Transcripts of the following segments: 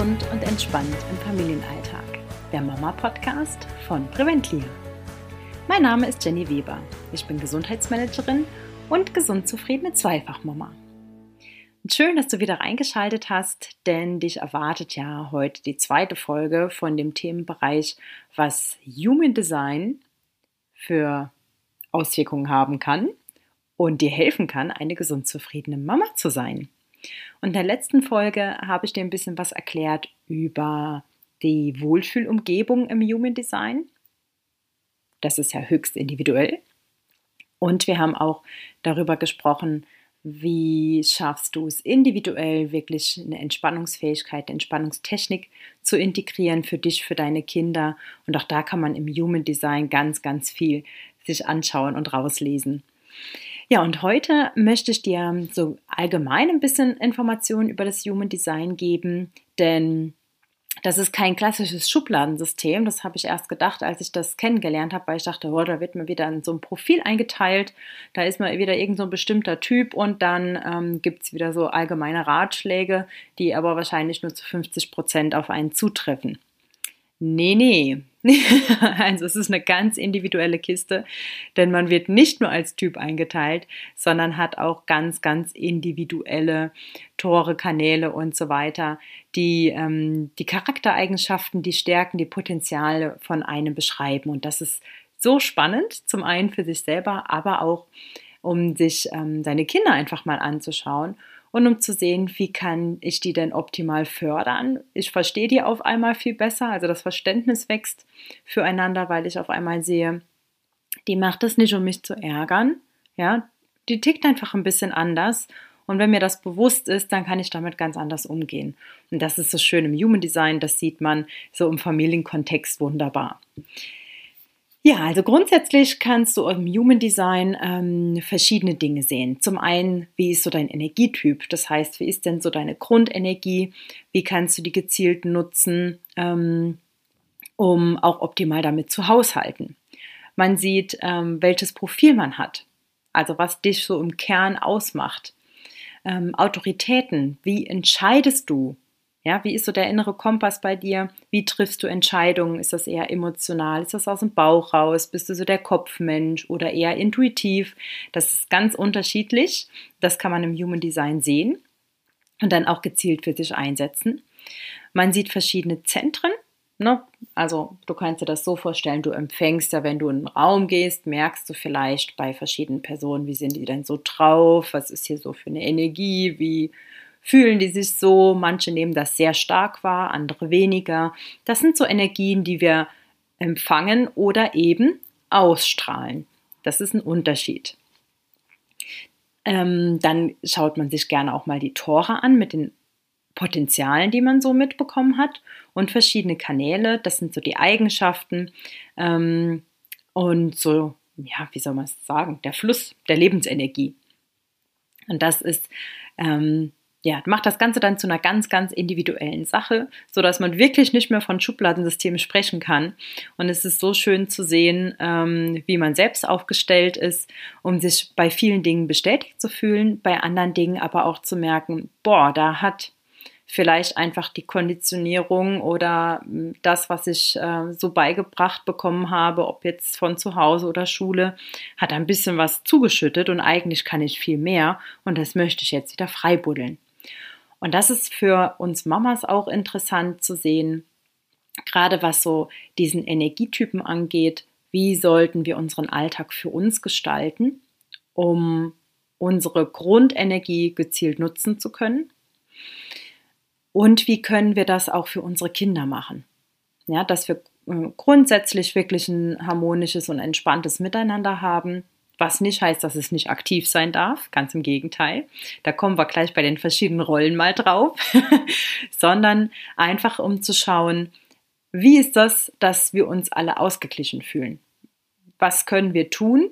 gesund und entspannt im Familienalltag. Der Mama-Podcast von Preventlia. Mein Name ist Jenny Weber. Ich bin Gesundheitsmanagerin und gesund zufriedene Zweifachmama. Und schön, dass du wieder reingeschaltet hast, denn dich erwartet ja heute die zweite Folge von dem Themenbereich, was Human Design für Auswirkungen haben kann und dir helfen kann, eine gesund zufriedene Mama zu sein. Und in der letzten Folge habe ich dir ein bisschen was erklärt über die Wohlfühlumgebung im Human Design. Das ist ja höchst individuell. Und wir haben auch darüber gesprochen, wie schaffst du es individuell wirklich eine Entspannungsfähigkeit, eine Entspannungstechnik zu integrieren für dich, für deine Kinder. Und auch da kann man im Human Design ganz, ganz viel sich anschauen und rauslesen. Ja, und heute möchte ich dir so allgemein ein bisschen Informationen über das Human Design geben, denn das ist kein klassisches Schubladensystem. Das habe ich erst gedacht, als ich das kennengelernt habe, weil ich dachte, oh, da wird mir wieder in so ein Profil eingeteilt. Da ist mal wieder irgend so bestimmter Typ und dann ähm, gibt es wieder so allgemeine Ratschläge, die aber wahrscheinlich nur zu 50 Prozent auf einen zutreffen. Nee, nee. also es ist eine ganz individuelle Kiste, denn man wird nicht nur als Typ eingeteilt, sondern hat auch ganz, ganz individuelle Tore, Kanäle und so weiter, die ähm, die Charaktereigenschaften, die Stärken, die Potenziale von einem beschreiben. Und das ist so spannend, zum einen für sich selber, aber auch um sich ähm, seine Kinder einfach mal anzuschauen und um zu sehen, wie kann ich die denn optimal fördern. Ich verstehe die auf einmal viel besser, also das Verständnis wächst füreinander, weil ich auf einmal sehe, die macht es nicht, um mich zu ärgern, ja, die tickt einfach ein bisschen anders und wenn mir das bewusst ist, dann kann ich damit ganz anders umgehen. Und das ist so schön im Human Design, das sieht man so im Familienkontext wunderbar. Ja, also grundsätzlich kannst du im Human Design ähm, verschiedene Dinge sehen. Zum einen, wie ist so dein Energietyp? Das heißt, wie ist denn so deine Grundenergie? Wie kannst du die gezielt nutzen, ähm, um auch optimal damit zu haushalten? Man sieht, ähm, welches Profil man hat, also was dich so im Kern ausmacht. Ähm, Autoritäten, wie entscheidest du? Ja, wie ist so der innere Kompass bei dir? Wie triffst du Entscheidungen? Ist das eher emotional? Ist das aus dem Bauch raus? Bist du so der Kopfmensch oder eher intuitiv? Das ist ganz unterschiedlich. Das kann man im Human Design sehen und dann auch gezielt für sich einsetzen. Man sieht verschiedene Zentren. Ne? Also du kannst dir das so vorstellen, du empfängst ja, wenn du in einen Raum gehst, merkst du vielleicht bei verschiedenen Personen, wie sind die denn so drauf? Was ist hier so für eine Energie? Wie fühlen die sich so. Manche nehmen das sehr stark wahr, andere weniger. Das sind so Energien, die wir empfangen oder eben ausstrahlen. Das ist ein Unterschied. Ähm, dann schaut man sich gerne auch mal die Tore an mit den Potenzialen, die man so mitbekommen hat und verschiedene Kanäle. Das sind so die Eigenschaften ähm, und so, ja, wie soll man es sagen, der Fluss der Lebensenergie. Und das ist ähm, ja, macht das Ganze dann zu einer ganz, ganz individuellen Sache, so dass man wirklich nicht mehr von Schubladensystemen sprechen kann. Und es ist so schön zu sehen, ähm, wie man selbst aufgestellt ist, um sich bei vielen Dingen bestätigt zu fühlen, bei anderen Dingen aber auch zu merken, boah, da hat vielleicht einfach die Konditionierung oder hm, das, was ich äh, so beigebracht bekommen habe, ob jetzt von zu Hause oder Schule, hat ein bisschen was zugeschüttet und eigentlich kann ich viel mehr und das möchte ich jetzt wieder freibuddeln. Und das ist für uns Mamas auch interessant zu sehen, gerade was so diesen Energietypen angeht, wie sollten wir unseren Alltag für uns gestalten, um unsere Grundenergie gezielt nutzen zu können. Und wie können wir das auch für unsere Kinder machen? Ja, dass wir äh, grundsätzlich wirklich ein harmonisches und entspanntes Miteinander haben, was nicht heißt, dass es nicht aktiv sein darf, ganz im Gegenteil. Da kommen wir gleich bei den verschiedenen Rollen mal drauf, sondern einfach um zu schauen, wie ist das, dass wir uns alle ausgeglichen fühlen? Was können wir tun,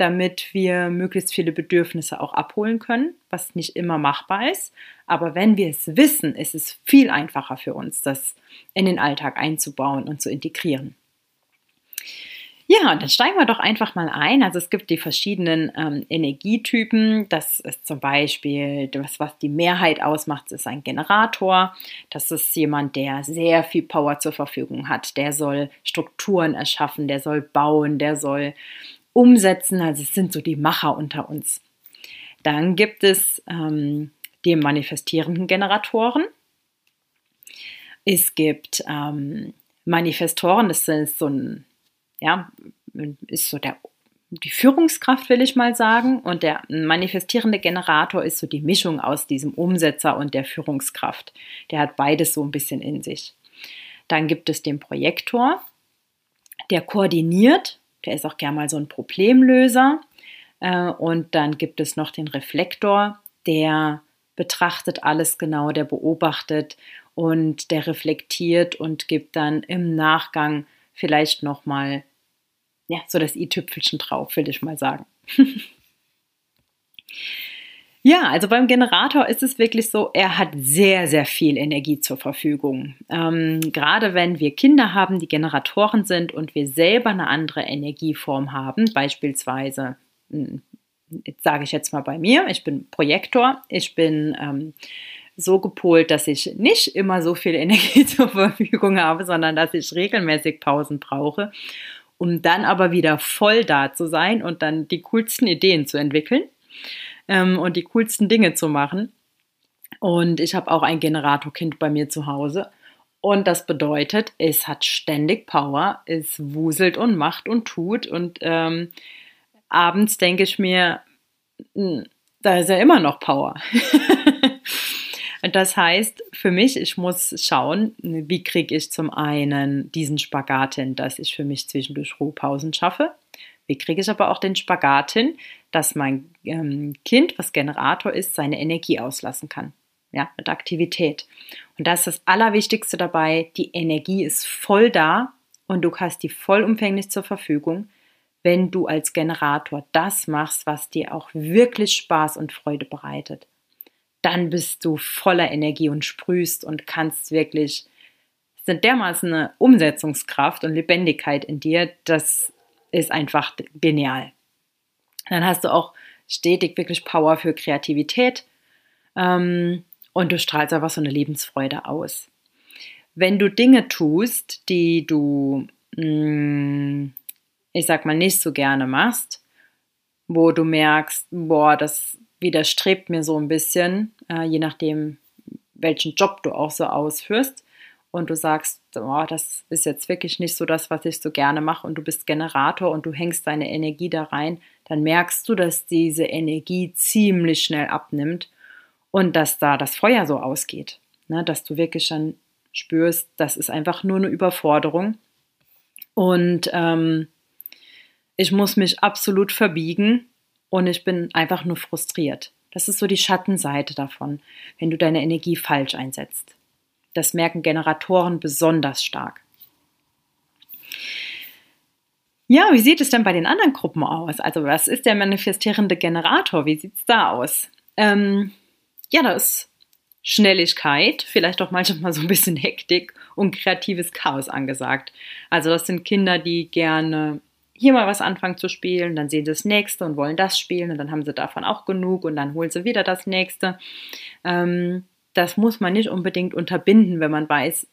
damit wir möglichst viele Bedürfnisse auch abholen können, was nicht immer machbar ist. Aber wenn wir es wissen, ist es viel einfacher für uns, das in den Alltag einzubauen und zu integrieren. Ja, dann steigen wir doch einfach mal ein. Also es gibt die verschiedenen ähm, Energietypen. Das ist zum Beispiel, das, was die Mehrheit ausmacht, ist ein Generator. Das ist jemand, der sehr viel Power zur Verfügung hat. Der soll Strukturen erschaffen, der soll bauen, der soll umsetzen. Also es sind so die Macher unter uns. Dann gibt es ähm, die manifestierenden Generatoren. Es gibt ähm, Manifestoren, das ist so ein ja, ist so der, die Führungskraft, will ich mal sagen. Und der manifestierende Generator ist so die Mischung aus diesem Umsetzer und der Führungskraft. Der hat beides so ein bisschen in sich. Dann gibt es den Projektor, der koordiniert, der ist auch gerne mal so ein Problemlöser. Äh, und dann gibt es noch den Reflektor, der betrachtet alles genau, der beobachtet und der reflektiert und gibt dann im Nachgang vielleicht nochmal ja, so das i-Tüpfelchen drauf, will ich mal sagen. ja, also beim Generator ist es wirklich so, er hat sehr, sehr viel Energie zur Verfügung. Ähm, gerade wenn wir Kinder haben, die Generatoren sind und wir selber eine andere Energieform haben, beispielsweise, hm, sage ich jetzt mal bei mir, ich bin Projektor, ich bin ähm, so gepolt, dass ich nicht immer so viel Energie zur Verfügung habe, sondern dass ich regelmäßig Pausen brauche um dann aber wieder voll da zu sein und dann die coolsten Ideen zu entwickeln ähm, und die coolsten Dinge zu machen. Und ich habe auch ein Generatorkind bei mir zu Hause. Und das bedeutet, es hat ständig Power, es wuselt und macht und tut. Und ähm, abends denke ich mir, hm, da ist ja immer noch Power. Das heißt, für mich, ich muss schauen, wie kriege ich zum einen diesen Spagat hin, dass ich für mich zwischendurch Ruhepausen schaffe. Wie kriege ich aber auch den Spagat hin, dass mein ähm, Kind, was Generator ist, seine Energie auslassen kann. Ja, mit Aktivität. Und das ist das Allerwichtigste dabei. Die Energie ist voll da und du hast die vollumfänglich zur Verfügung, wenn du als Generator das machst, was dir auch wirklich Spaß und Freude bereitet dann bist du voller Energie und sprühst und kannst wirklich, sind dermaßen eine Umsetzungskraft und Lebendigkeit in dir, das ist einfach genial. Dann hast du auch stetig wirklich Power für Kreativität ähm, und du strahlst einfach so eine Lebensfreude aus. Wenn du Dinge tust, die du, mh, mm, ich sag mal, nicht so gerne machst, wo du merkst, boah, das widerstrebt mir so ein bisschen, äh, je nachdem, welchen Job du auch so ausführst. Und du sagst, oh, das ist jetzt wirklich nicht so das, was ich so gerne mache und du bist Generator und du hängst deine Energie da rein, dann merkst du, dass diese Energie ziemlich schnell abnimmt und dass da das Feuer so ausgeht. Ne? Dass du wirklich schon spürst, das ist einfach nur eine Überforderung. Und ähm, ich muss mich absolut verbiegen und ich bin einfach nur frustriert. Das ist so die Schattenseite davon, wenn du deine Energie falsch einsetzt. Das merken Generatoren besonders stark. Ja, wie sieht es denn bei den anderen Gruppen aus? Also was ist der manifestierende Generator? Wie sieht es da aus? Ähm, ja, da ist Schnelligkeit, vielleicht auch manchmal so ein bisschen Hektik und kreatives Chaos angesagt. Also das sind Kinder, die gerne hier mal was anfangen zu spielen, dann sehen sie das nächste und wollen das spielen und dann haben sie davon auch genug und dann holen sie wieder das nächste. Ähm, das muss man nicht unbedingt unterbinden, wenn man weiß,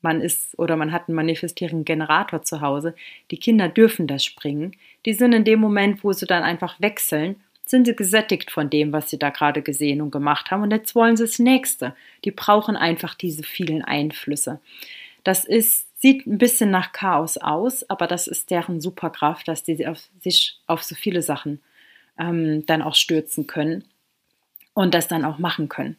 man ist oder man hat einen manifestierenden Generator zu Hause. Die Kinder dürfen das springen. Die sind in dem Moment, wo sie dann einfach wechseln, sind sie gesättigt von dem, was sie da gerade gesehen und gemacht haben und jetzt wollen sie das nächste. Die brauchen einfach diese vielen Einflüsse. Das ist Sieht ein bisschen nach Chaos aus, aber das ist deren Superkraft, dass die auf sich auf so viele Sachen ähm, dann auch stürzen können und das dann auch machen können.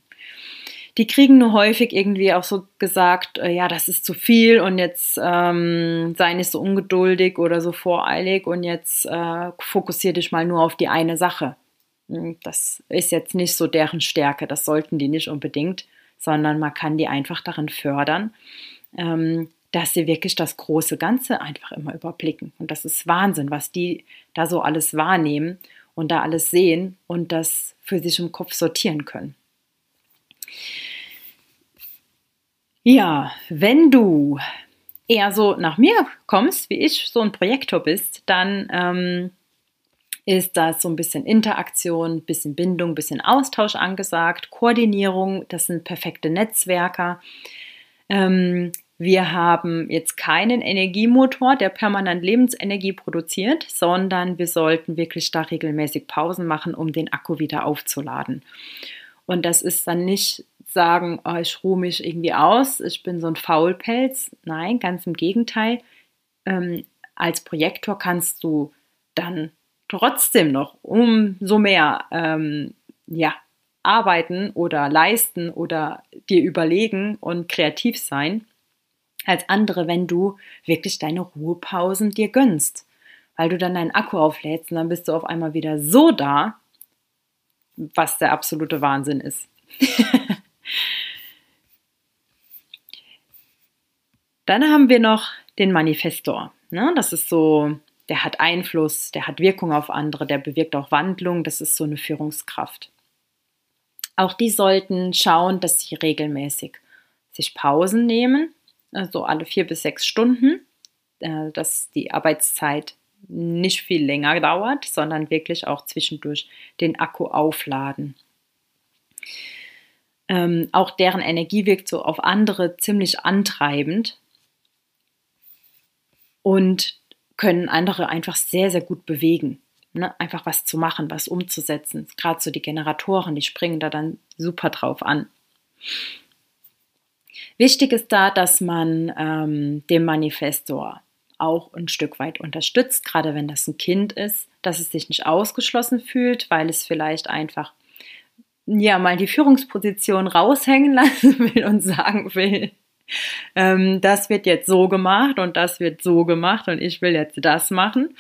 Die kriegen nur häufig irgendwie auch so gesagt, äh, ja, das ist zu viel und jetzt ähm, sei nicht so ungeduldig oder so voreilig und jetzt äh, fokussier dich mal nur auf die eine Sache. Hm, das ist jetzt nicht so deren Stärke, das sollten die nicht unbedingt, sondern man kann die einfach darin fördern, ähm, dass sie wirklich das große Ganze einfach immer überblicken. Und das ist Wahnsinn, was die da so alles wahrnehmen und da alles sehen und das für sich im Kopf sortieren können. Ja, wenn du eher so nach mir kommst, wie ich so ein Projektor bist, dann ähm, ist da so ein bisschen Interaktion, bisschen Bindung, bisschen Austausch angesagt, Koordinierung, das sind perfekte Netzwerker. Ähm, wir haben jetzt keinen Energiemotor, der permanent Lebensenergie produziert, sondern wir sollten wirklich da regelmäßig Pausen machen, um den Akku wieder aufzuladen. Und das ist dann nicht sagen, oh, ich ruhe mich irgendwie aus, ich bin so ein Faulpelz. Nein, ganz im Gegenteil. Ähm, als Projektor kannst du dann trotzdem noch umso mehr ähm, ja, arbeiten oder leisten oder dir überlegen und kreativ sein als andere, wenn du wirklich deine Ruhepausen dir gönnst. Weil du dann deinen Akku auflädst und dann bist du auf einmal wieder so da, was der absolute Wahnsinn ist. dann haben wir noch den Manifestor. Ne? Das ist so der hat Einfluss, der hat Wirkung auf andere, der bewirkt auch Wandlung, das ist so eine Führungskraft. Auch die sollten schauen, dass sie regelmäßig sich Pausen nehmen, also alle vier bis sechs Stunden, äh, dass die Arbeitszeit nicht viel länger dauert, sondern wirklich auch zwischendurch den Akku aufladen. Ähm, auch deren Energie wirkt so auf andere ziemlich antreibend. Und können andere einfach sehr, sehr gut bewegen. Ne? Einfach was zu machen, was umzusetzen. Gerade so die Generatoren, die springen da dann super drauf an. Wichtig ist da, dass man ähm, den Manifestor auch ein Stück weit unterstützt, gerade wenn das ein Kind ist, dass es sich nicht ausgeschlossen fühlt, weil es vielleicht einfach ja mal die Führungsposition raushängen lassen will und sagen will, ähm, das wird jetzt so gemacht und das wird so gemacht und ich will jetzt das machen,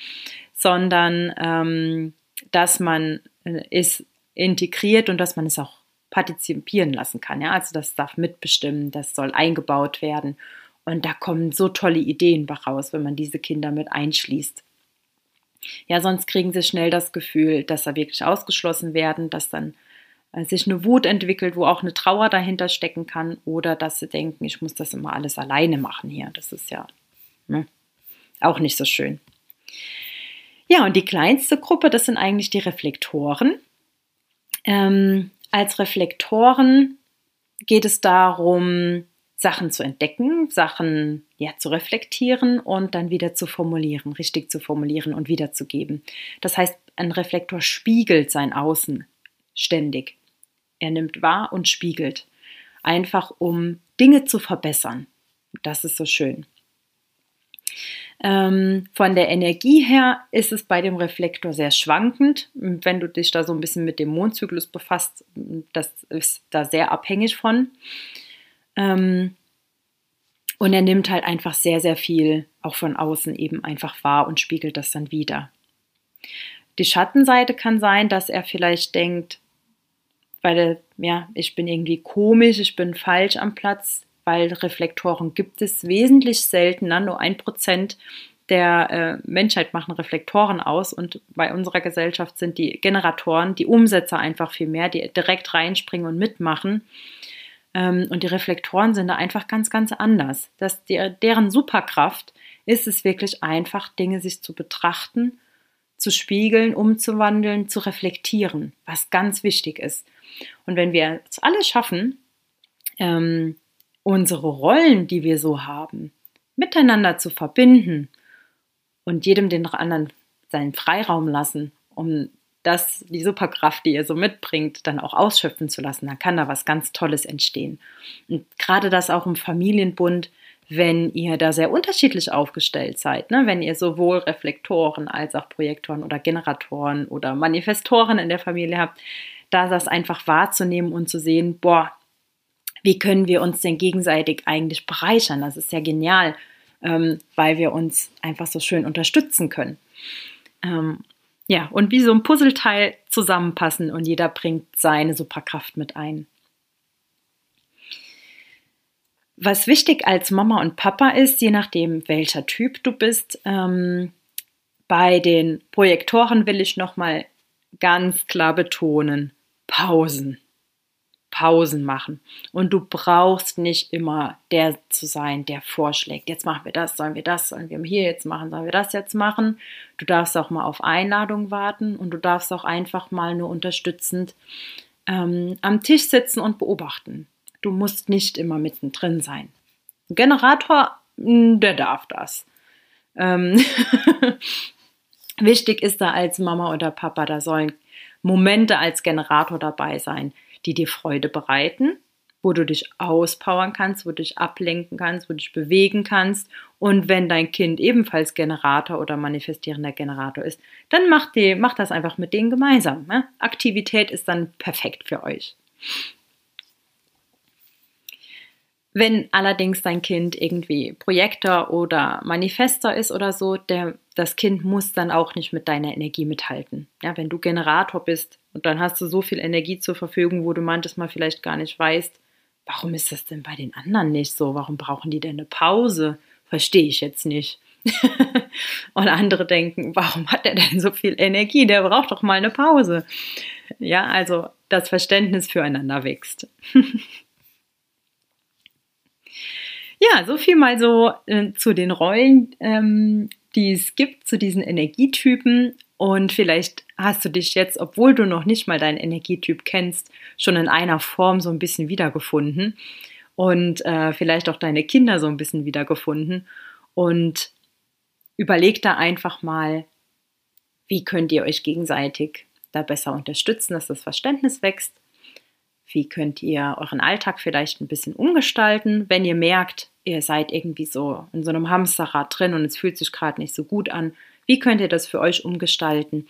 sondern ähm, dass man äh, es integriert und dass man es auch partizipieren lassen kann. Ja? Also das darf mitbestimmen, das soll eingebaut werden. Und da kommen so tolle Ideen raus, wenn man diese Kinder mit einschließt. Ja, sonst kriegen sie schnell das Gefühl, dass sie wirklich ausgeschlossen werden, dass dann äh, sich eine Wut entwickelt, wo auch eine Trauer dahinter stecken kann oder dass sie denken, ich muss das immer alles alleine machen hier. Das ist ja ne, auch nicht so schön. Ja, und die kleinste Gruppe, das sind eigentlich die Reflektoren. Ähm, als Reflektoren geht es darum, Sachen zu entdecken, Sachen ja, zu reflektieren und dann wieder zu formulieren, richtig zu formulieren und wiederzugeben. Das heißt, ein Reflektor spiegelt sein Außen ständig. Er nimmt wahr und spiegelt. Einfach um Dinge zu verbessern. Das ist so schön. Ähm, von der Energie her ist es bei dem Reflektor sehr schwankend. Wenn du dich da so ein bisschen mit dem Mondzyklus befasst, das ist da sehr abhängig von. Ähm, und er nimmt halt einfach sehr, sehr viel auch von außen eben einfach wahr und spiegelt das dann wieder. Die Schattenseite kann sein, dass er vielleicht denkt, weil ja, ich bin irgendwie komisch, ich bin falsch am Platz, weil Reflektoren gibt es wesentlich seltener, nur ein Prozent der äh, Menschheit machen Reflektoren aus und bei unserer Gesellschaft sind die Generatoren, die Umsetzer einfach viel mehr, die direkt reinspringen und mitmachen. Ähm, und die Reflektoren sind da einfach ganz, ganz anders. Das, die, deren Superkraft ist es wirklich einfach, Dinge sich zu betrachten, zu spiegeln, umzuwandeln, zu reflektieren, was ganz wichtig ist. Und wenn wir es alle schaffen, ähm, unsere Rollen, die wir so haben, miteinander zu verbinden und jedem den anderen seinen Freiraum lassen, um das, die Superkraft, die ihr so mitbringt, dann auch ausschöpfen zu lassen, dann kann da was ganz Tolles entstehen. Und gerade das auch im Familienbund, wenn ihr da sehr unterschiedlich aufgestellt seid, ne? wenn ihr sowohl Reflektoren als auch Projektoren oder Generatoren oder Manifestoren in der Familie habt, da das einfach wahrzunehmen und zu sehen, boah, wie können wir uns denn gegenseitig eigentlich bereichern? Das ist ja genial, ähm, weil wir uns einfach so schön unterstützen können. Ähm, ja, und wie so ein Puzzleteil zusammenpassen und jeder bringt seine Superkraft mit ein. Was wichtig als Mama und Papa ist, je nachdem welcher Typ du bist, ähm, bei den Projektoren will ich nochmal ganz klar betonen, Pausen. Pausen machen. Und du brauchst nicht immer der zu sein, der vorschlägt. Jetzt machen wir das, sollen wir das, sollen wir hier jetzt machen, sollen wir das jetzt machen. Du darfst auch mal auf Einladung warten und du darfst auch einfach mal nur unterstützend ähm, am Tisch sitzen und beobachten. Du musst nicht immer mittendrin sein. Ein Generator, der darf das. Ähm Wichtig ist da als Mama oder Papa, da sollen Momente als Generator dabei sein, die dir Freude bereiten, wo du dich auspowern kannst, wo du dich ablenken kannst, wo du dich bewegen kannst. Und wenn dein Kind ebenfalls Generator oder manifestierender Generator ist, dann mach, die, mach das einfach mit denen gemeinsam. Ne? Aktivität ist dann perfekt für euch. Wenn allerdings dein Kind irgendwie Projektor oder Manifester ist oder so, der, das Kind muss dann auch nicht mit deiner Energie mithalten. Ja, wenn du Generator bist und dann hast du so viel Energie zur Verfügung, wo du manches Mal vielleicht gar nicht weißt, warum ist das denn bei den anderen nicht so? Warum brauchen die denn eine Pause? Verstehe ich jetzt nicht. und andere denken, warum hat er denn so viel Energie? Der braucht doch mal eine Pause. Ja, also das Verständnis füreinander wächst. Ja, so viel mal so äh, zu den Rollen, ähm, die es gibt, zu diesen Energietypen. Und vielleicht hast du dich jetzt, obwohl du noch nicht mal deinen Energietyp kennst, schon in einer Form so ein bisschen wiedergefunden. Und äh, vielleicht auch deine Kinder so ein bisschen wiedergefunden. Und überleg da einfach mal, wie könnt ihr euch gegenseitig da besser unterstützen, dass das Verständnis wächst wie könnt ihr euren Alltag vielleicht ein bisschen umgestalten, wenn ihr merkt, ihr seid irgendwie so in so einem Hamsterrad drin und es fühlt sich gerade nicht so gut an. Wie könnt ihr das für euch umgestalten,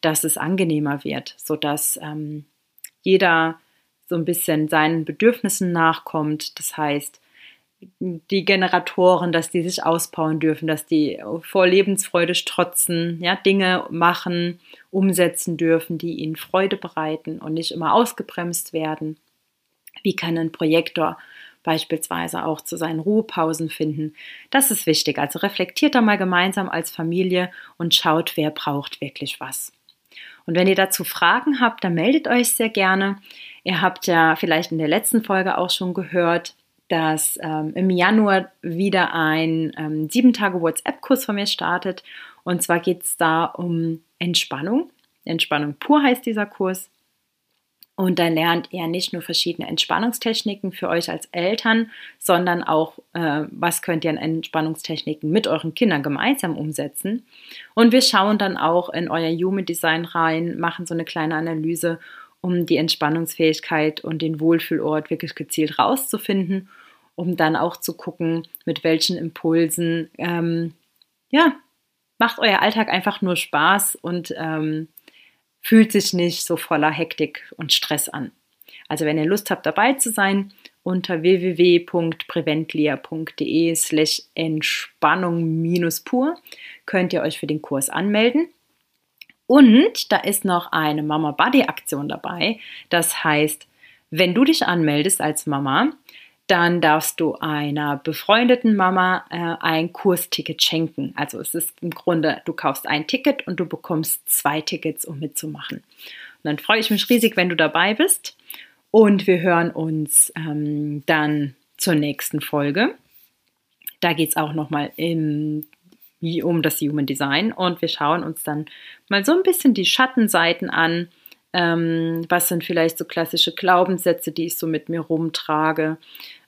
dass es angenehmer wird, sodass ähm, jeder so ein bisschen seinen Bedürfnissen nachkommt. Das heißt, die Generatoren, dass die sich ausbauen dürfen, dass die vor Lebensfreude strotzen, ja, Dinge machen, umsetzen dürfen, die ihnen Freude bereiten und nicht immer ausgebremst werden. Wie kann ein Projektor beispielsweise auch zu seinen Ruhepausen finden? Das ist wichtig. Also reflektiert da mal gemeinsam als Familie und schaut, wer braucht wirklich was. Und wenn ihr dazu Fragen habt, dann meldet euch sehr gerne. Ihr habt ja vielleicht in der letzten Folge auch schon gehört, dass ähm, im Januar wieder ein ähm, sieben Tage WhatsApp-Kurs von mir startet. Und zwar geht es da um Entspannung. Entspannung pur heißt dieser Kurs. Und da lernt ihr nicht nur verschiedene Entspannungstechniken für euch als Eltern, sondern auch, äh, was könnt ihr an Entspannungstechniken mit euren Kindern gemeinsam umsetzen. Und wir schauen dann auch in euer Human Design rein, machen so eine kleine Analyse, um die Entspannungsfähigkeit und den Wohlfühlort wirklich gezielt rauszufinden um dann auch zu gucken, mit welchen Impulsen, ähm, ja, macht euer Alltag einfach nur Spaß und ähm, fühlt sich nicht so voller Hektik und Stress an. Also wenn ihr Lust habt, dabei zu sein, unter www.preventlia.de slash Entspannung-pur könnt ihr euch für den Kurs anmelden. Und da ist noch eine Mama Buddy Aktion dabei. Das heißt, wenn du dich anmeldest als Mama, dann darfst du einer befreundeten Mama äh, ein Kursticket schenken. Also es ist im Grunde, du kaufst ein Ticket und du bekommst zwei Tickets, um mitzumachen. Und dann freue ich mich riesig, wenn du dabei bist. Und wir hören uns ähm, dann zur nächsten Folge. Da geht es auch nochmal um das Human Design und wir schauen uns dann mal so ein bisschen die Schattenseiten an ähm, was sind vielleicht so klassische Glaubenssätze, die ich so mit mir rumtrage?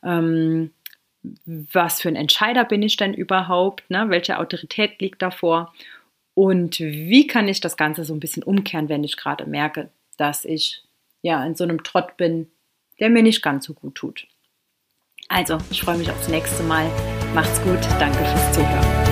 Ähm, was für ein Entscheider bin ich denn überhaupt? Ne? Welche Autorität liegt davor? Und wie kann ich das Ganze so ein bisschen umkehren, wenn ich gerade merke, dass ich ja in so einem Trott bin, der mir nicht ganz so gut tut? Also, ich freue mich aufs nächste Mal. Macht's gut. Danke fürs Zuhören.